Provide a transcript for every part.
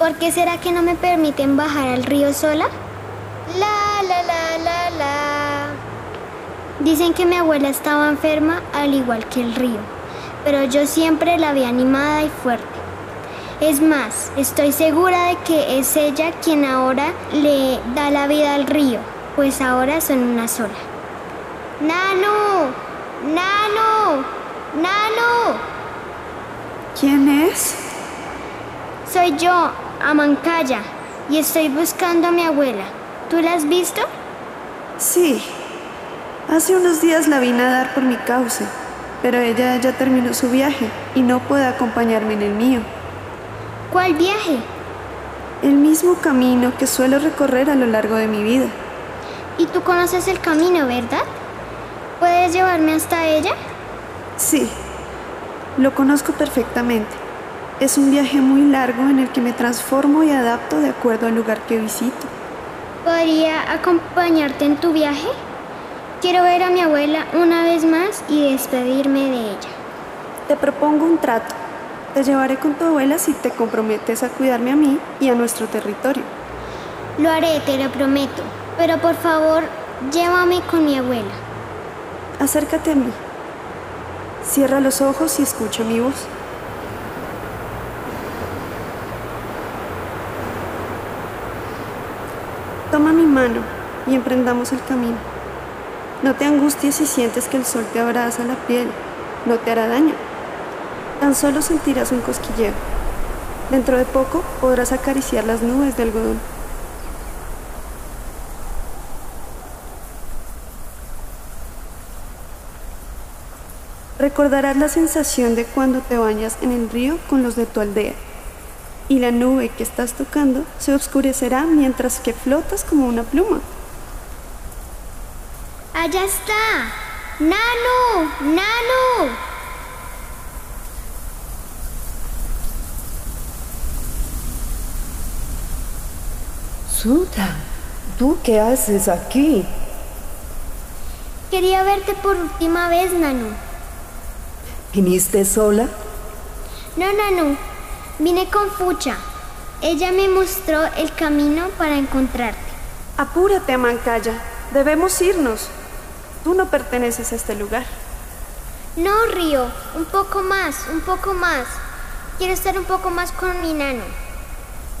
¿Por qué será que no me permiten bajar al río sola? La, la, la, la, la. Dicen que mi abuela estaba enferma al igual que el río, pero yo siempre la vi animada y fuerte. Es más, estoy segura de que es ella quien ahora le da la vida al río, pues ahora son una sola. ¡Nano! ¡Nano! ¡Nano! ¿Quién es? Soy yo, Amancaya, y estoy buscando a mi abuela. ¿Tú la has visto? Sí. Hace unos días la vi nadar por mi cauce, pero ella ya terminó su viaje y no puede acompañarme en el mío. ¿Cuál viaje? El mismo camino que suelo recorrer a lo largo de mi vida. Y tú conoces el camino, ¿verdad? ¿Puedes llevarme hasta ella? Sí, lo conozco perfectamente. Es un viaje muy largo en el que me transformo y adapto de acuerdo al lugar que visito. ¿Podría acompañarte en tu viaje? Quiero ver a mi abuela una vez más y despedirme de ella. Te propongo un trato. Te llevaré con tu abuela si te comprometes a cuidarme a mí y a nuestro territorio. Lo haré, te lo prometo. Pero por favor, llévame con mi abuela. Acércate a mí. Cierra los ojos y escucha mi voz. Toma mi mano y emprendamos el camino. No te angusties si sientes que el sol te abraza la piel, no te hará daño. Tan solo sentirás un cosquilleo. Dentro de poco podrás acariciar las nubes de algodón. Recordarás la sensación de cuando te bañas en el río con los de tu aldea. Y la nube que estás tocando se oscurecerá mientras que flotas como una pluma. Allá está. Nano, Nano. Suta, ¿tú qué haces aquí? Quería verte por última vez, Nano. ¿Viniste sola? No, Nano. Vine con Fucha. Ella me mostró el camino para encontrarte. Apúrate, Mancaya. Debemos irnos. Tú no perteneces a este lugar. No, Río. Un poco más, un poco más. Quiero estar un poco más con mi nano.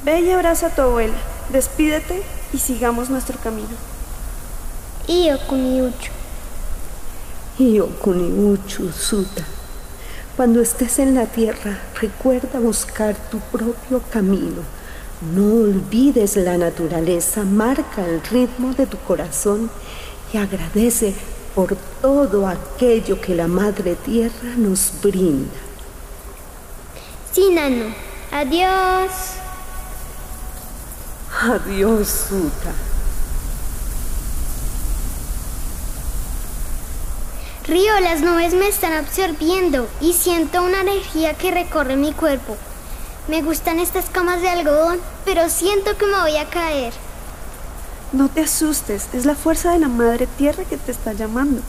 Ve y abraza a tu abuela. Despídete y sigamos nuestro camino. Io Kuniuchu. Io Kuniuchu, Suta. Cuando estés en la tierra, recuerda buscar tu propio camino. No olvides la naturaleza, marca el ritmo de tu corazón y agradece por todo aquello que la Madre Tierra nos brinda. Sí, Nano. Adiós. Adiós, Suta. Río, las nubes me están absorbiendo y siento una energía que recorre mi cuerpo. Me gustan estas camas de algodón, pero siento que me voy a caer. No te asustes, es la fuerza de la Madre Tierra que te está llamando.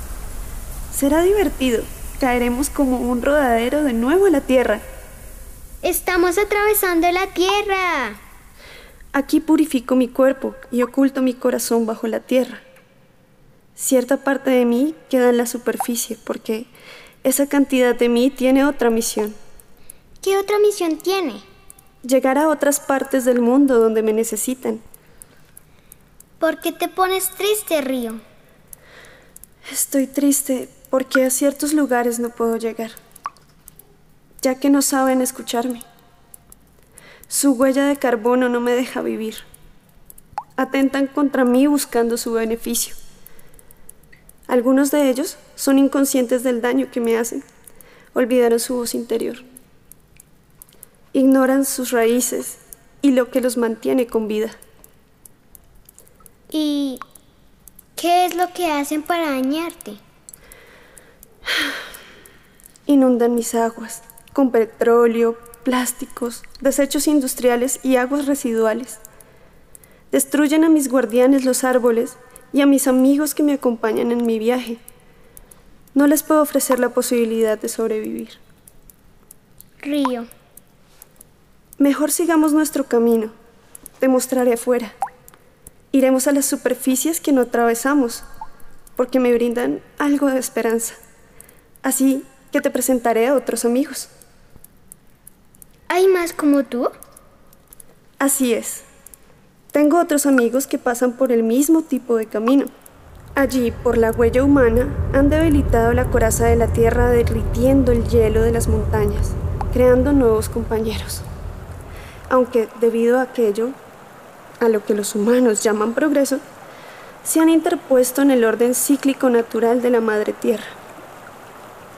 Será divertido. Caeremos como un rodadero de nuevo a la Tierra. Estamos atravesando la Tierra. Aquí purifico mi cuerpo y oculto mi corazón bajo la Tierra. Cierta parte de mí queda en la superficie porque esa cantidad de mí tiene otra misión. ¿Qué otra misión tiene? Llegar a otras partes del mundo donde me necesitan. ¿Por qué te pones triste, Río? Estoy triste porque a ciertos lugares no puedo llegar, ya que no saben escucharme. Su huella de carbono no me deja vivir. Atentan contra mí buscando su beneficio. Algunos de ellos son inconscientes del daño que me hacen. Olvidaron su voz interior. Ignoran sus raíces y lo que los mantiene con vida. ¿Y qué es lo que hacen para dañarte? Inundan mis aguas con petróleo, plásticos, desechos industriales y aguas residuales. Destruyen a mis guardianes los árboles y a mis amigos que me acompañan en mi viaje. No les puedo ofrecer la posibilidad de sobrevivir. Río. Mejor sigamos nuestro camino. Te mostraré afuera. Iremos a las superficies que no atravesamos, porque me brindan algo de esperanza. Así que te presentaré a otros amigos. ¿Hay más como tú? Así es. Tengo otros amigos que pasan por el mismo tipo de camino. Allí, por la huella humana, han debilitado la coraza de la tierra derritiendo el hielo de las montañas, creando nuevos compañeros. Aunque debido a aquello, a lo que los humanos llaman progreso, se han interpuesto en el orden cíclico natural de la madre tierra.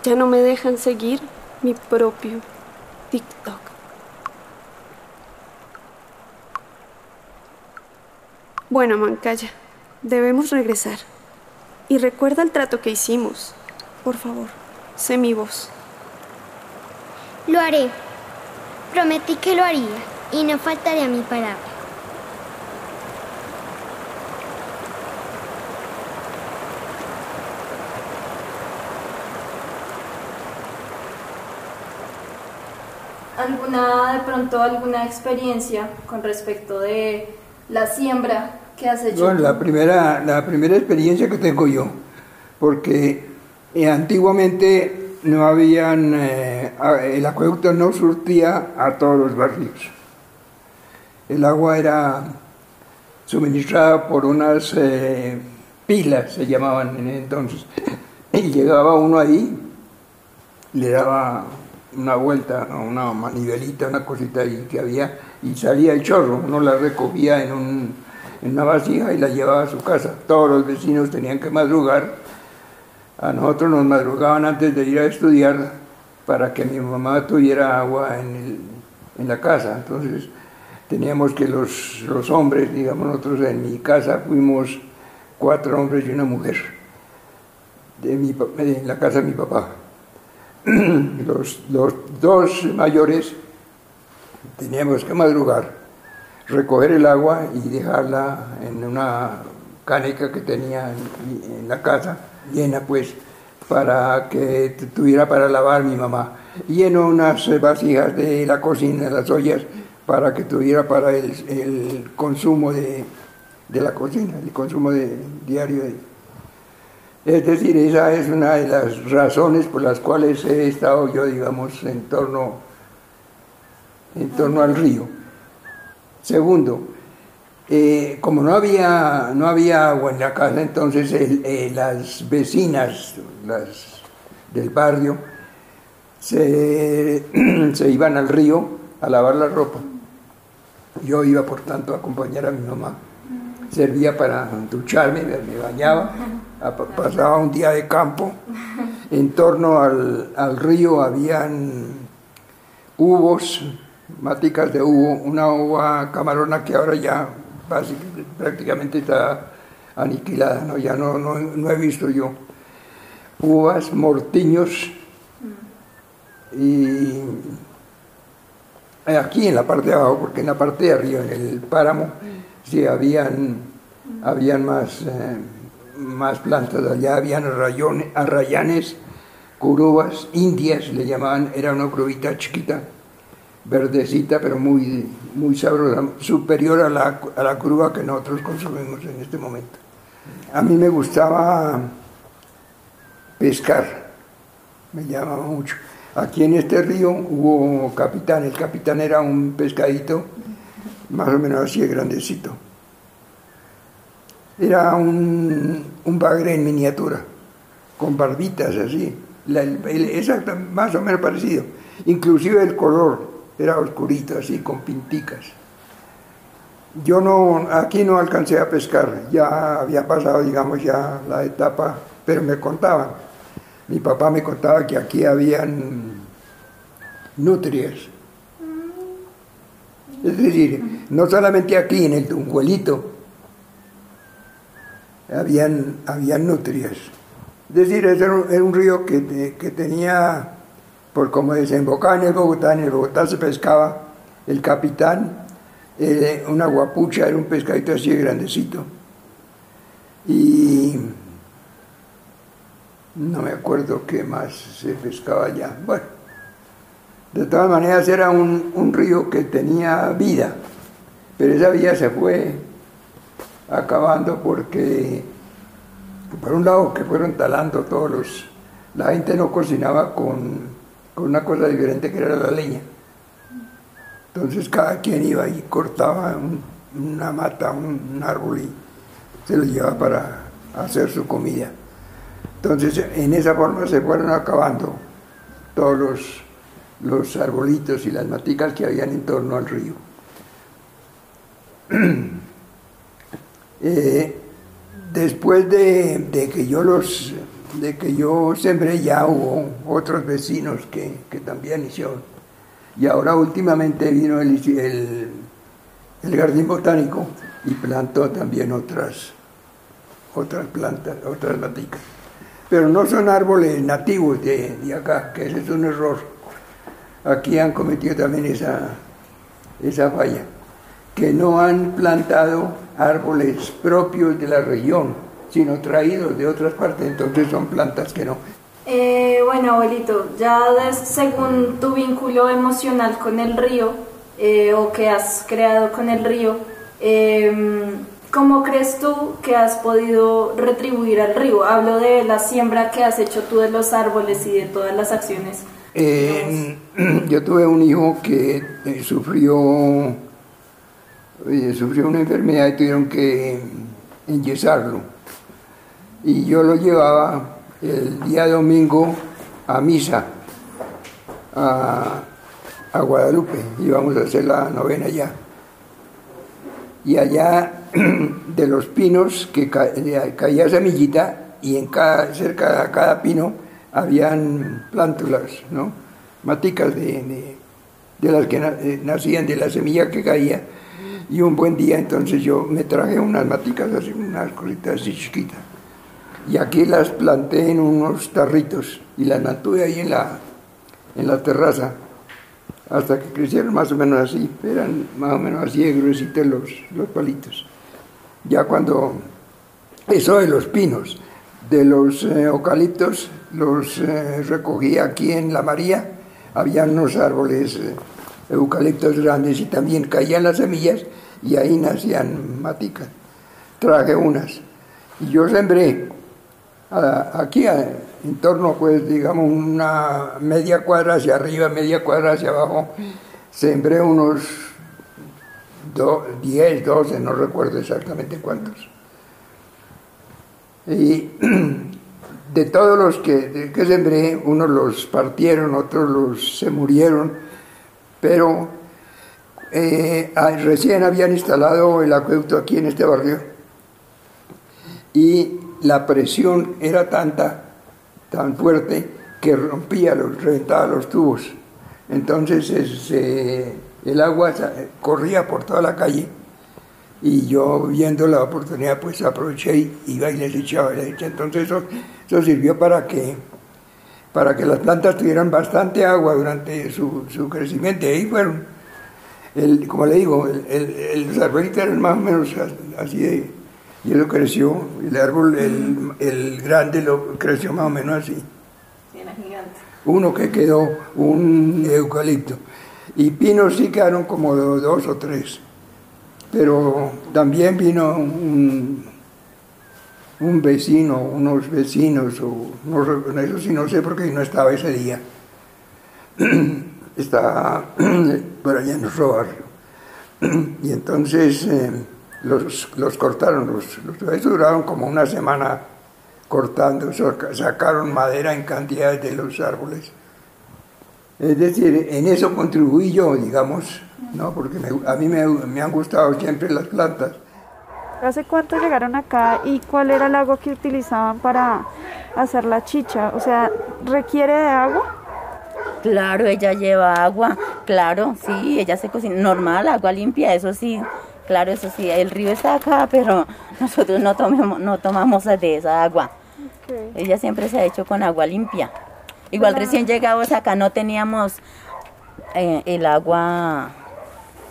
Ya no me dejan seguir mi propio TikTok. Bueno, Mancaya, debemos regresar. Y recuerda el trato que hicimos. Por favor, sé mi voz. Lo haré. Prometí que lo haría y no faltaré a mi palabra. ¿Alguna, de pronto, alguna experiencia con respecto de la siembra que has hecho? Bueno, la primera, la primera experiencia que tengo yo, porque eh, antiguamente no habían, eh, el acueducto no surtía a todos los barrios. El agua era suministrada por unas eh, pilas, se llamaban en entonces, y llegaba uno ahí, le daba una vuelta, una manivelita, una cosita ahí que había, y salía el chorro, uno la recogía en un en una vasija y la llevaba a su casa. Todos los vecinos tenían que madrugar. A nosotros nos madrugaban antes de ir a estudiar para que mi mamá tuviera agua en, en la casa. Entonces teníamos que los, los hombres, digamos nosotros en mi casa fuimos cuatro hombres y una mujer de, mi, de la casa de mi papá. Los dos mayores teníamos que madrugar recoger el agua y dejarla en una caneca que tenía en, la casa, llena pues, para que tuviera para lavar mi mamá. Lleno unas vasijas de la cocina, las ollas, para que tuviera para el, consumo de, la cocina, el consumo de, diario. es decir, esa es una de las razones por las cuales he estado yo, digamos, en torno, en torno al río. Segundo, eh, como no había, no había agua en la casa, entonces eh, las vecinas del barrio se, iban al río a lavar la ropa. Yo iba, por tanto, a acompañar a mi mamá. Servía para ducharme, me bañaba, pasaba un día de campo. En torno al, al río habían hubos, maticas de uva, una uva camarona que ahora ya prácticamente está aniquilada, ¿no? ya no, no, he visto yo. Uvas, mortiños y aquí en la parte de abajo, porque en la parte de arriba, en el páramo, sí habían, habían más, eh, más plantas, allá habían arrayones, arrayanes, curubas, indias le llamaban, era una curubita chiquita verdecita, pero muy, muy sabrosa, superior a la, a la curva que nosotros consumimos en este momento. A mí me gustaba pescar, me llamaba mucho. Aquí en este río hubo capitán, el capitán era un pescadito, más o menos así de grandecito. Era un, un bagre en miniatura, con barbitas así, exacto, más o menos parecido. Inclusive el color, era oscurito así con pinticas. Yo no, aquí no alcancé a pescar, ya había pasado, digamos, ya la etapa, pero me contaban. Mi papá me contaba que aquí habían nutrias. Es decir, no solamente aquí, en el Tunjuelito, habían, habían nutrias. Es decir, era un, era un río que, que tenía por como desembocaba en el Bogotá, en el Bogotá se pescaba el capitán, eh, una guapucha, era un pescadito así de grandecito. Y no me acuerdo qué más se pescaba allá. Bueno, De todas maneras era un río que tenía vida, pero esa vida se fue acabando porque, por un lado, que fueron talando todos los... La gente no cocinaba con, con una cosa diferente que era la leña. Entonces cada quien iba y cortaba un- una mata, un, un árbol y se lo llevaba para hacer su comida. Entonces en esa forma se fueron acabando todos los, los arbolitos y las maticas que habían en torno al río. Eh, después de, de que yo los de que yo sembré ya hubo otros vecinos que, que también hicieron. Y ahora últimamente vino el, el, el jardín botánico y plantó también otras otras plantas otras maticas pero no son árboles nativos de, de acá que ese es un error. Aquí han cometido también esa esa falla que no han plantado árboles propios de la región, sino traídos de otras partes, entonces son plantas que no. Eh, bueno, abuelito, ya des- según tu vínculo emocional con el río eh, o que has creado con el río, eh, ¿cómo crees tú que has podido retribuir al río? Hablo de la siembra que has hecho tú de los árboles y de todas las acciones. Eh, yo tuve un hijo que eh, sufrió, eh, sufrió una enfermedad y tuvieron que enyesarlo. Y yo lo llevaba el día domingo a misa, a, a Guadalupe, íbamos a hacer la novena allá. Y allá de los pinos que ca- caía semillita y en cada, cerca de cada pino habían plántulas, ¿no? Maticas de, de- las que eh, nacían de la semilla que caía. Y un buen día entonces yo me traje unas maticas así, unas cositas así chiquitas. Y aquí las planté en unos tarritos y las mantuve ahí en la, en la terraza hasta que crecieron más o menos así, eran más o menos así de gruesitos los, los palitos. Ya cuando, eso de los pinos, de los eh, eucaliptos, los eh, recogí aquí en La María, había unos árboles eh, eucaliptos grandes y también caían las semillas y ahí nacían maticas. Traje unas y yo sembré aquí en torno pues digamos una media cuadra hacia arriba, media cuadra hacia abajo, sembré unos do- 10, 12, no recuerdo exactamente cuántos. Y de todos los que, que sembré, unos los partieron, otros los se murieron, pero eh, recién habían instalado el acueducto aquí en este barrio y la presión era tanta, tan fuerte, que rompía, los, reventaba los tubos. Entonces es, eh, el agua corría por toda la calle y yo viendo la oportunidad pues aproveché y iba y les echaba. Entonces eso, eso sirvió para que, para que las plantas tuvieran bastante agua durante su, su crecimiento. Y ahí fueron, el, como le digo, el, el, el- los arbolitos eran más o menos así de, y eso creció, el árbol, el, el grande lo creció más o menos así. Era gigante. Uno que quedó, un eucalipto. Y pinos sí quedaron como do- dos o tres. Pero también vino un, un vecino, unos vecinos, o no, eso sí no sé porque no estaba ese día. Estaba por allá en nuestro barrio. Y entonces eh, los, los cortaron, los, los, eso duraron como una semana cortando, saca- sacaron madera en cantidades de los árboles. Es decir, en eso contribuí yo, digamos, ¿no? porque me- a mí me, me han gustado siempre las plantas. ¿Hace cuánto llegaron acá y cuál era el agua que utilizaban para hacer la chicha? O sea, ¿requiere de agua? Claro, ella lleva agua, claro, sí, ella se cocina normal, agua limpia, eso sí, claro, eso sí, el río está acá, pero nosotros no, tomemos, no tomamos de esa agua. Ella siempre se ha hecho con agua limpia. Igual recién llegados acá no teníamos eh, el agua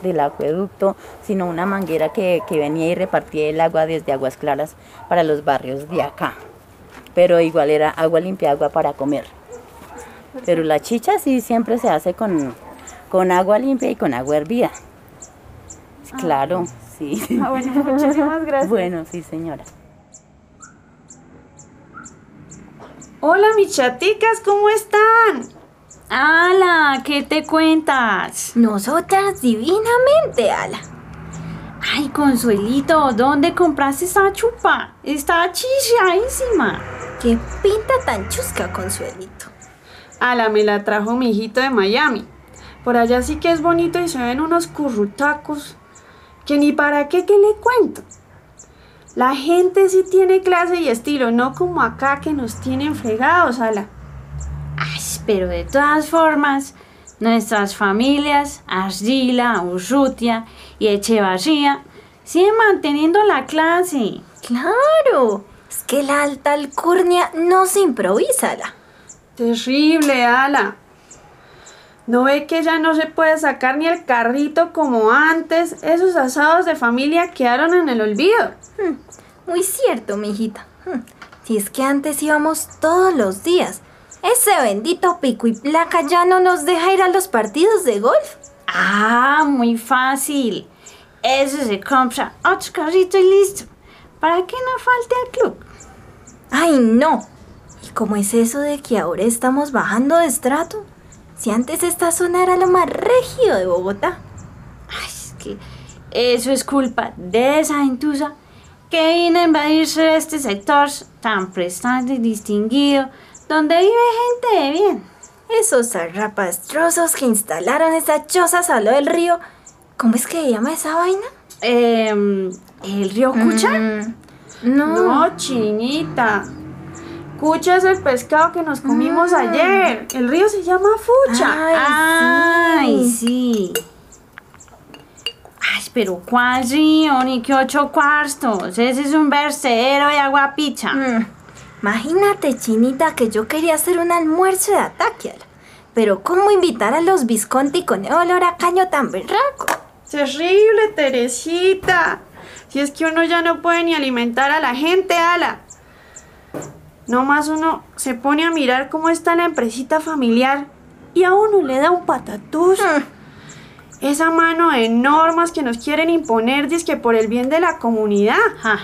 del acueducto, sino una manguera que, que venía y repartía el agua desde Aguas Claras para los barrios de acá. Pero igual era agua limpia, agua para comer. Pero la chicha sí siempre se hace con, con agua limpia y con agua hervida. Claro, sí. Ah, bueno, muchísimas gracias. Bueno, sí, señora. Hola, mis chaticas, ¿cómo están? Ala, ¿qué te cuentas? Nosotras divinamente, Ala. Ay, Consuelito, ¿dónde compraste esa chupa? Está chichaísima. Qué pinta tan chusca, Consuelito. Ala, me la trajo mi hijito de Miami. Por allá sí que es bonito y se ven unos currutacos que ni para qué que le cuento. La gente sí tiene clase y estilo, no como acá que nos tienen fregados, Ala. Ay, pero de todas formas, nuestras familias, Argila, Urrutia y Echevarría, siguen manteniendo la clase. Claro, es que la alta alcurnia no se improvisa, Ala. Terrible, Ala. ¿No ve que ya no se puede sacar ni el carrito como antes? Esos asados de familia quedaron en el olvido. Hmm, Muy cierto, mijita. Hmm, Si es que antes íbamos todos los días. Ese bendito pico y placa ya no nos deja ir a los partidos de golf. Ah, muy fácil. Eso se compra otro carrito y listo. Para que no falte al club. Ay, no. ¿Y cómo es eso de que ahora estamos bajando de estrato? Si antes esta zona era lo más regio de Bogotá. Ay, es que eso es culpa de esa gentuza que vino a invadirse este sector tan prestante y distinguido, donde vive gente de bien. Esos zarrapastrosos que instalaron esas chozas a lo del río. ¿Cómo es que se llama esa vaina? Em, ¿El río Cucha? Mm, no. No, chinita. Cucha es el pescado que nos comimos ayer. El río se llama Fucha. Ay, Ay, sí. Ay, pero ¿cuál río? Ni que ocho cuartos. Ese es un versedero de agua picha. Mm, Imagínate, Chinita, que yo quería hacer un almuerzo de ataque. Pero ¿cómo invitar a los Visconti con el olor a caño tan berraco? Terrible, Teresita. Si es que uno ya no puede ni alimentar a la gente, ala. No más uno se pone a mirar cómo está la empresita familiar y a uno le da un patatús. Esa mano de normas que nos quieren imponer, que por el bien de la comunidad. Ah,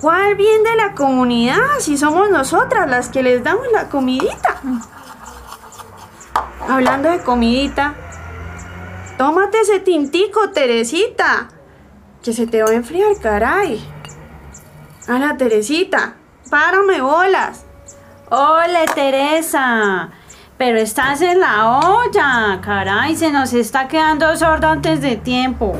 ¿Cuál bien de la comunidad? Si somos nosotras las que les damos la comidita. Hablando de comidita, tómate ese tintico, Teresita. Que se te va a enfriar, caray. A la Teresita, párame bolas. Hola, Teresa. Pero estás en la olla, caray, se nos está quedando sordo antes de tiempo.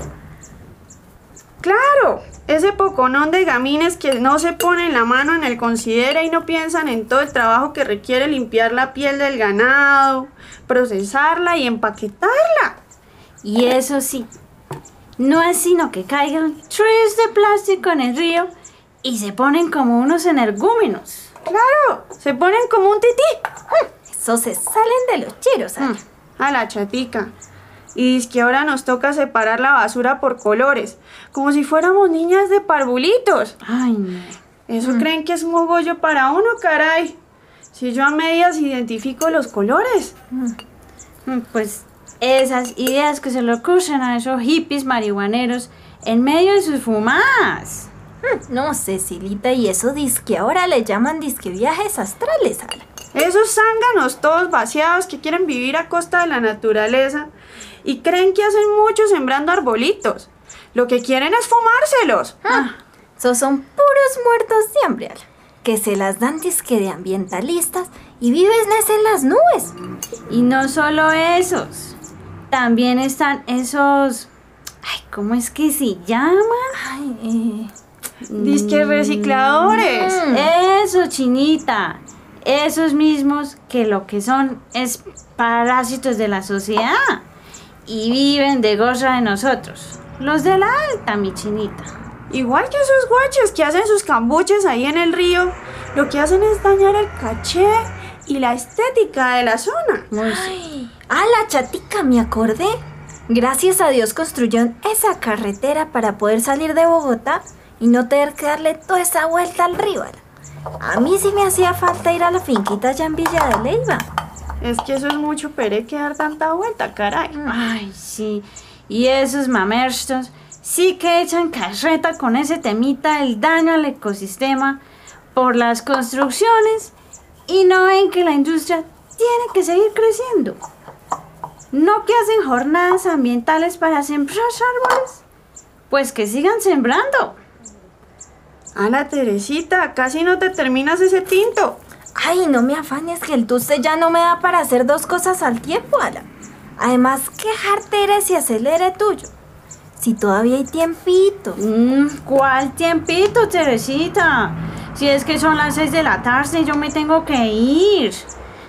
Claro, ese poconón de gamines que no se ponen la mano en el considera y no piensan en todo el trabajo que requiere limpiar la piel del ganado, procesarla y empaquetarla. Y eso sí, no es sino que caigan tres de plástico en el río y se ponen como unos energúmenos. Claro, se ponen como un tití. Esos se salen de los chiros, Ala. A la chatica. Y es que ahora nos toca separar la basura por colores, como si fuéramos niñas de parvulitos. Ay, no. ¿Eso creen que es mogollo para uno, caray? Si yo a medias identifico los colores. Mm, Pues esas ideas que se le ocurren a esos hippies marihuaneros en medio de sus fumadas. No, Cecilita, y eso disque ahora le llaman disque viajes astrales, Ala. Esos zánganos todos vaciados que quieren vivir a costa de la naturaleza y creen que hacen mucho sembrando arbolitos. Lo que quieren es fumárselos. Ah, esos son puros muertos de hambre, Ala, que se las dan disque de ambientalistas y viven en las nubes. Y no solo esos, también están esos... Ay, ¿cómo es que se llaman? Ay, eh, Disque recicladores. Eso, chinita. Esos mismos que lo que son es parásitos de la sociedad y viven de goza de nosotros. Los de la alta, mi chinita. Igual que esos guaches que hacen sus cambuches ahí en el río, lo que hacen es dañar el caché y la estética de la zona. Ay, a la chatica me acordé. Gracias a Dios construyeron esa carretera para poder salir de Bogotá y no tener que darle toda esa vuelta al río. Ala. A mí sí me hacía falta ir a la finquita allá en Villa de Leyva. Es que eso es mucho pere que dar tanta vuelta, caray. Ay, sí. Y esos mamerstos sí que echan carreta con ese temita del daño al ecosistema por las construcciones y no ven que la industria tiene que seguir creciendo. No que hacen jornadas ambientales para sembrar árboles. Pues que sigan sembrando. Ana Teresita, casi no te terminas ese tinto. Ay, no me afanes que el tuste ya no me da para hacer dos cosas al tiempo, Ala. Además, qué eres y acelere tuyo. Si todavía hay tiempito. Mm, ¿Cuál tiempito, Teresita? Si es que son las seis de la tarde y yo me tengo que ir.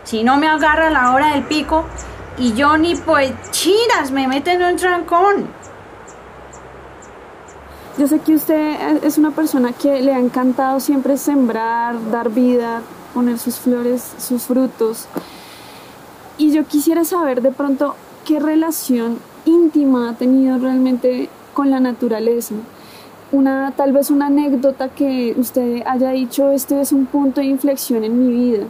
Si no me agarra la hora del pico y yo ni pues chiras me meten en un trancón. Yo sé que usted es una persona que le ha encantado siempre sembrar, dar vida, poner sus flores, sus frutos. Y yo quisiera saber de pronto qué relación íntima ha tenido realmente con la naturaleza. Una, tal vez una anécdota que usted haya dicho, este es un punto de inflexión en mi vida.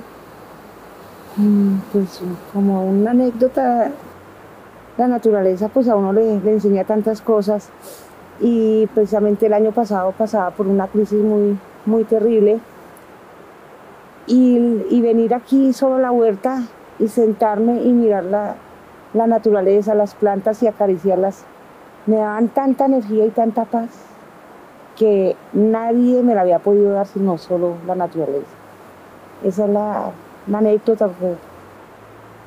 Mm, pues como una anécdota, la naturaleza pues a uno le, le enseña tantas cosas y precisamente el año pasado pasaba por una crisis muy, muy terrible y, venir aquí solo a la huerta y sentarme y mirar la, la naturaleza, las plantas y acariciarlas, me daban tanta energía y tanta paz que nadie me la había podido dar sino solo la naturaleza. Esa es la, anécdota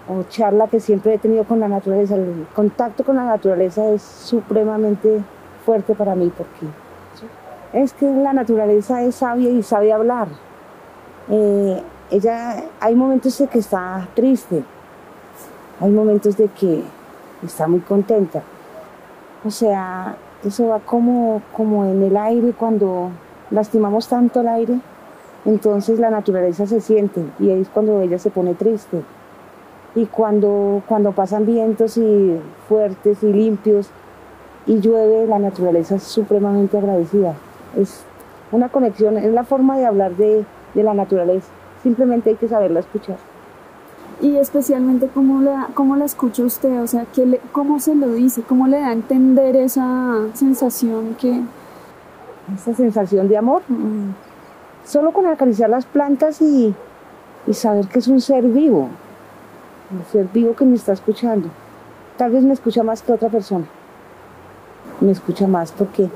o charla que siempre he tenido con la naturaleza. El contacto con la naturaleza es supremamente fuerte para mí porque es que la naturaleza es sabia y sabe hablar. Eh, ella, hay momentos de que está triste, hay momentos de que está muy contenta. O sea, eso va como, como en el aire cuando lastimamos tanto el aire, entonces la naturaleza se siente y es cuando ella se pone triste. Y cuando, cuando pasan vientos y fuertes y limpios, y llueve, la naturaleza es supremamente agradecida. Es una conexión, es la forma de hablar de, la naturaleza. Simplemente hay que saberla escuchar. Y especialmente cómo la, cómo la escucha usted, o sea, ¿qué cómo se lo dice, cómo le da a entender esa sensación que... Esa sensación de amor. Mm, solo con acariciar las plantas y, y saber que es un ser vivo, un ser vivo que me está escuchando. Tal vez me escucha más que otra persona me escucha más porque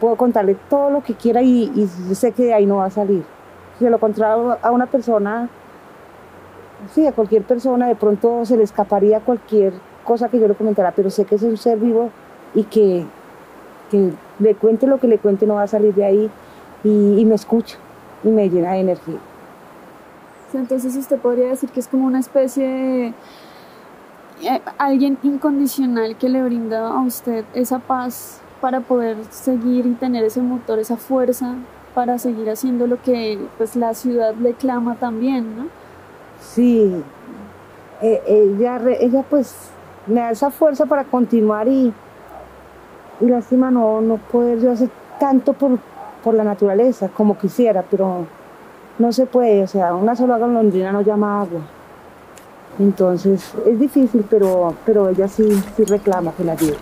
puedo contarle todo lo que quiera y, sé que de ahí no va a salir. Si lo contara a una persona, sí, a cualquier persona, de pronto se le escaparía cualquier cosa que yo le comentara, pero sé que es un ser vivo y que, que le cuente lo que le cuente no va a salir de ahí y, me escucha y me llena de energía. entonces usted podría decir que es como una especie de eh, alguien incondicional que le brinda a usted esa paz para poder seguir y tener ese motor, esa fuerza para seguir haciendo lo que pues la ciudad le clama también, ¿no? Sí, eh, ella, ella pues me da esa fuerza para continuar y, y lástima no, no poder yo hacer tanto por, por la naturaleza como quisiera, pero no se puede, o sea, una sola golondrina no llama agua. Entonces es difícil, pero, pero ella sí, sí reclama que la ayude.